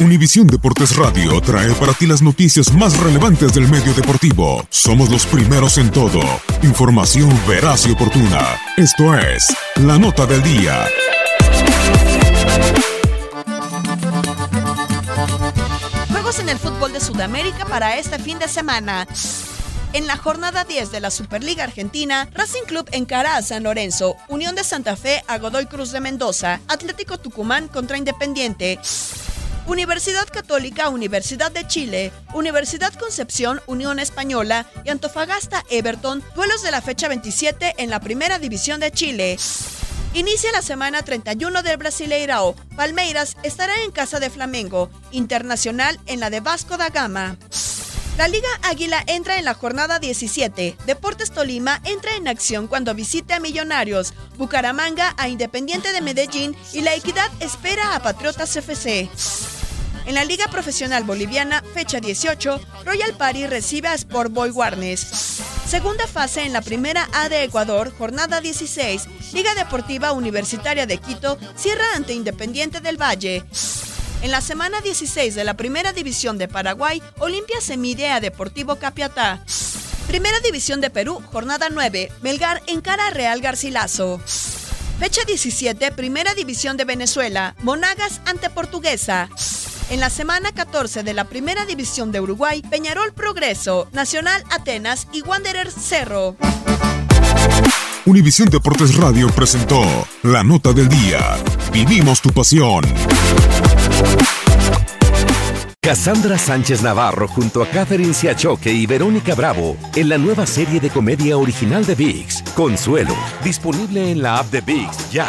Univisión Deportes Radio trae para ti las noticias más relevantes del medio deportivo. Somos los primeros en todo. Información veraz y oportuna. Esto es La Nota del Día. Juegos en el fútbol de Sudamérica para este fin de semana. En la jornada 10 de la Superliga Argentina, Racing Club encara a San Lorenzo, Unión de Santa Fe a Godoy Cruz de Mendoza, Atlético Tucumán contra Independiente. Universidad Católica, Universidad de Chile, Universidad Concepción, Unión Española y Antofagasta Everton, duelos de la fecha 27 en la Primera División de Chile. Inicia la semana 31 del Brasileirao. Palmeiras estará en casa de Flamengo, Internacional en la de Vasco da Gama. La Liga Águila entra en la jornada 17. Deportes Tolima entra en acción cuando visite a Millonarios, Bucaramanga a Independiente de Medellín y La Equidad espera a Patriotas FC. En la Liga Profesional Boliviana, fecha 18, Royal Party recibe a Sport Boy Warnes. Segunda fase en la primera A de Ecuador, jornada 16, Liga Deportiva Universitaria de Quito cierra ante Independiente del Valle. En la semana 16 de la Primera División de Paraguay, Olimpia se mide a Deportivo Capiatá. Primera División de Perú, jornada 9, Melgar encara a Real Garcilaso. Fecha 17, Primera División de Venezuela, Monagas ante Portuguesa. En la semana 14 de la Primera División de Uruguay, Peñarol Progreso, Nacional Atenas y Wanderers Cerro. Univisión Deportes Radio presentó La Nota del Día. Vivimos tu pasión. Cassandra Sánchez Navarro junto a Catherine Siachoque y Verónica Bravo en la nueva serie de comedia original de VIX, Consuelo, disponible en la app de VIX ya.